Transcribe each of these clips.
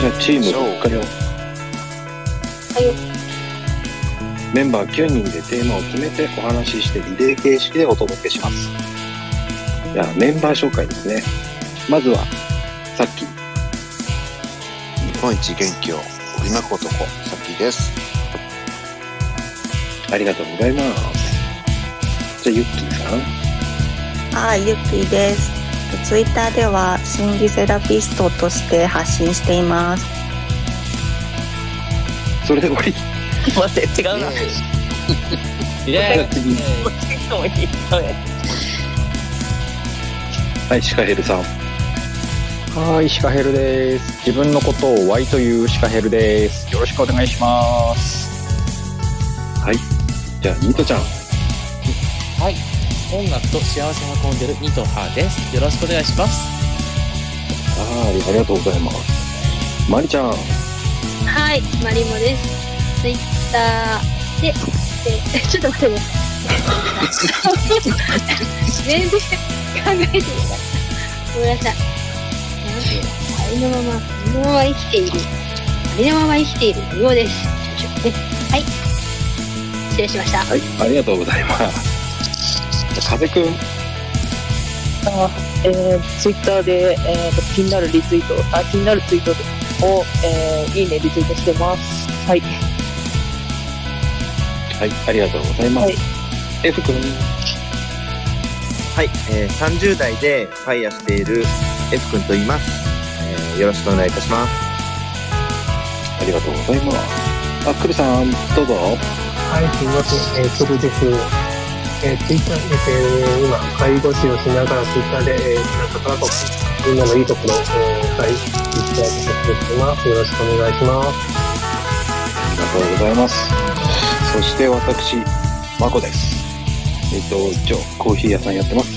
じゃあチーム復活よはい。メンバー9人でテーマを決めてお話ししてリレー形式でお届けします。じゃあメンバー紹介ですね。まずはさっき。日本一元気を織り巻く男、さっきです。ありがとうございます。じゃあユッキーさん。はい、ゆっきーです。ツイッターでは心理セラピストとして発信しています。それで終わり？待って、違うな。いいダメはいシカヘルさんはい、シカヘルです。自分のことを Y というシカヘルです。よろしくお願いします。じゃあニートちゃんはい。音楽と幸せを運んでるニトハです。よろしくお願いします。はいありがとうございますマリちゃんはい、マリモです。ツイッターで、で、ちょっと待ってね。全然考えてなかった。ごめんなさい。ありのまま、ありのまま生きている。ありのまま生きているようです。はい。失礼しました。はいありがとうございますじゃあ風くんあえー、ツイッターで、えーと、気になるリツイート、あ、気になるツイートを、えー、いいね、リツイートしてます。はい。はいありがとうございます、はい F くんはい、えー、30代でファイヤーしている F 君と言います。えー、よろしくお願いいたします。ありがとうございますあくるさんどうぞはい、すみません。えー、クルです。えー、ツイッター、えー、今、介護士をしながらツイッターで、えー、なんとかと、みんなのいいところを、えー、はい、ツイッターで発表しています。よろしくお願いします。ありがとうございます。そして私、まこです。えっ、と、一応、コーヒー屋さんやってます。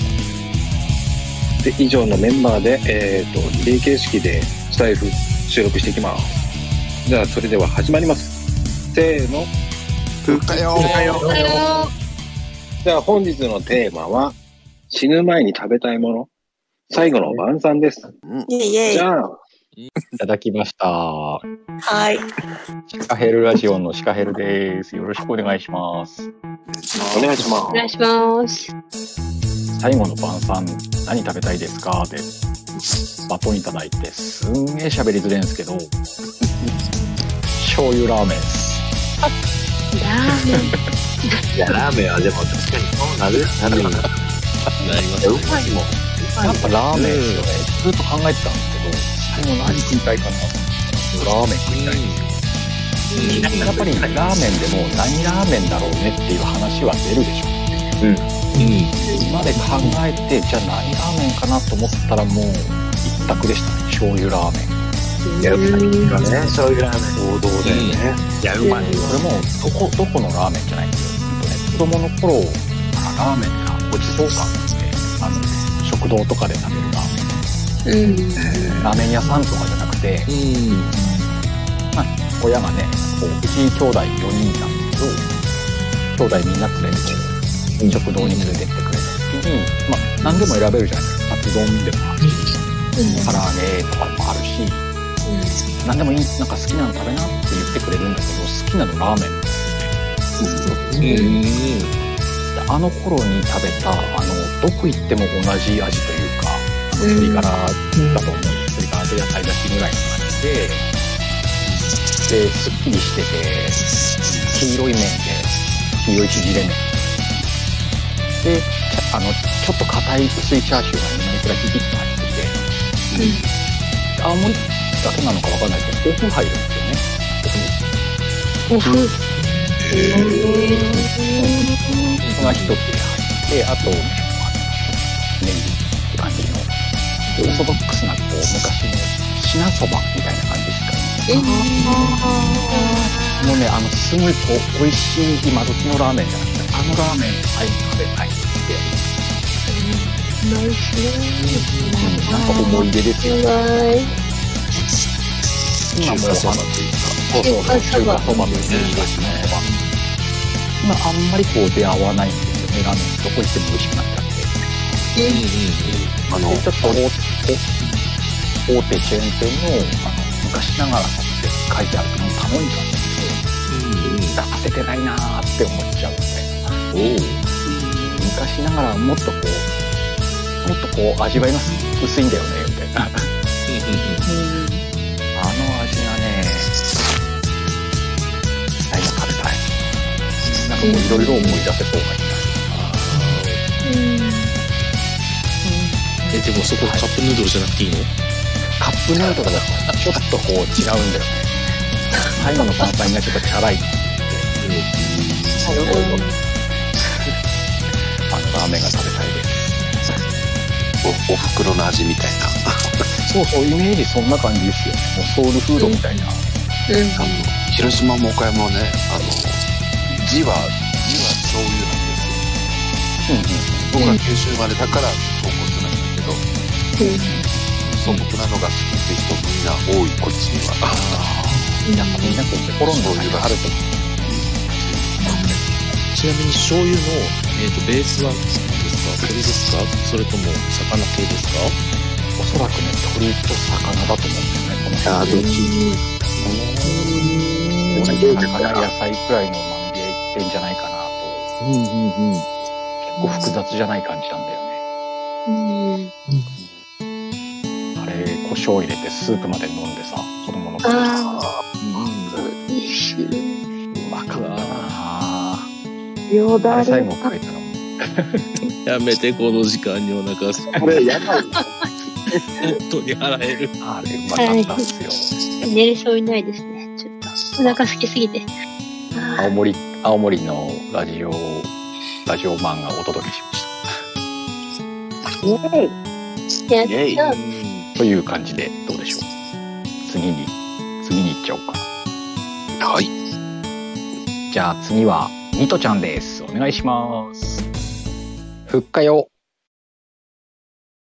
で、以上のメンバーで、えっ、と、リレー形式でスタイフ収録していきます。じゃあ、それでは始まります。せーの。ふかよおはよう。じゃあ、本日のテーマは、死ぬ前に食べたいもの。最後の晩餐です。イェイイェイ。じゃあ、いただきました。はい。シカヘルラジオのシカヘルです。よろしくお願いします。お願いしまお願いします。最後の晩餐、何食べたいですか？で、バトンいただいて、すんげえ喋りづれんすけど、醤油ラーメンです。ラーメン。いや、ラーメンはでも確かにそうなる。なるよな。なりますうまいもん。やっぱラーメンですよね。ずっと考えてたんですけど、最後何食いたいかなラーメン食いたいんですよ。やっぱりラーメンでも何ラーメンだろうねっていう話は出るでしょ。今まで考えて、じゃあ何ラーメンかなと思ったらもう一択でしたね。醤油ラーメン。いや、うまいよね。醤油ラーメン。王道だよね。いや、うまい。これもどこ、どこのラーメンじゃないんですよ。ほんとね、子供の頃からラーメンがごちそう感があって、あの、食堂とかで食べるラーメン。うん。ラーメン屋さんとかじゃなくて、うん。親がね、こう、うち兄弟4人なんですけど、兄弟みんな連れてこう、食堂に連れてってくれた時に、まあ、何でも選べるじゃないですか。カツ丼でもあるし、唐揚げとかもあるし、何でもいい、なん。か好きなの食べなって言ってくれるん。だけど、好きなのラーメンですよ。うん。であの頃に食べた、あの、どこ行っても同じ味というか、鶏ガラだと思う。鶏ガラと野菜だしぐらいの感じで、で、すっきりしてて、黄色い麺で、黄色い縮れ麺。で、あの、ちょっと硬い薄いチャーシューが2枚くらいピキッと入ってて、青森なのかわかん。ないけど、豆腐入るん。ですよね。おふ。それが一つで入って、あと、ネギって感じの、オーソドックスな、こう、昔の品そばみたいな感じですかね。もうね、あの、すごいこう、美味しい今時のラーメンじゃなくて、あのラーメン最後食べたいって言って、うん。なん。か思い出ですよね。今もう、あの、そうそうそう、中華そばというね、東のそば。今あんまりこう出会わないんですよね、ラーメン。どこ行っても美味しくなっちゃって。あので、ちょっと大手、大手チェーン店の、あの、昔ながらのって書いてあるの頼んじゃうんですけど、出せてないなーって思っちゃうみたいな。昔ながらもっとこう、もっとこう味わいが薄いんだよね、みたいな。いろいろ思い出せそうな。気がえ、でもそこカップヌードルじゃなくていいのカップヌードルだとちょっとこう違うん。だよね。最後の晩餐がちょっとチャラい。あのラーメンが食べたいです。お、お袋の味みたいな。そうそう、イメージそん。な感じですよ。もうソウルフードみたいな。あの、広島も岡山もね、あの、字は、字は醤油なんですよ。僕は九州生まれだから豚骨なんだけど、素朴なのが好きって人みんな多い、こっちには。やっぱみんなこう心の中にあると思う。ちなみに醤油の、えー、とベースは何ですか鶏ですかそれとも魚系ですか？おそらくね、鳥と魚だと思うんですね、この辺。あーどっち鳥、魚、野菜くらいのまみでいってんじゃないかなと。うんうんうん。結構複雑じゃない感じなんだよね。あれ、胡椒入れてスープまで飲んでさ、子供の頃さ、うまかったなぁよだあれ最れ後書いたの。やめて、この時間にお腹すく。これ、やばい。本当に腹減る。あれうまかったっすよ。寝れそうにないですね。ちょっと、お腹空きすぎて。あ青森、青森のラジオ、ラジオマンがお届けしましイェイーやイェイった。た。という感じでどうでしょう？次に、次に行っちゃおうかな。はい。じゃあ次は、ニトちゃんです。お願いします。ふっかよ。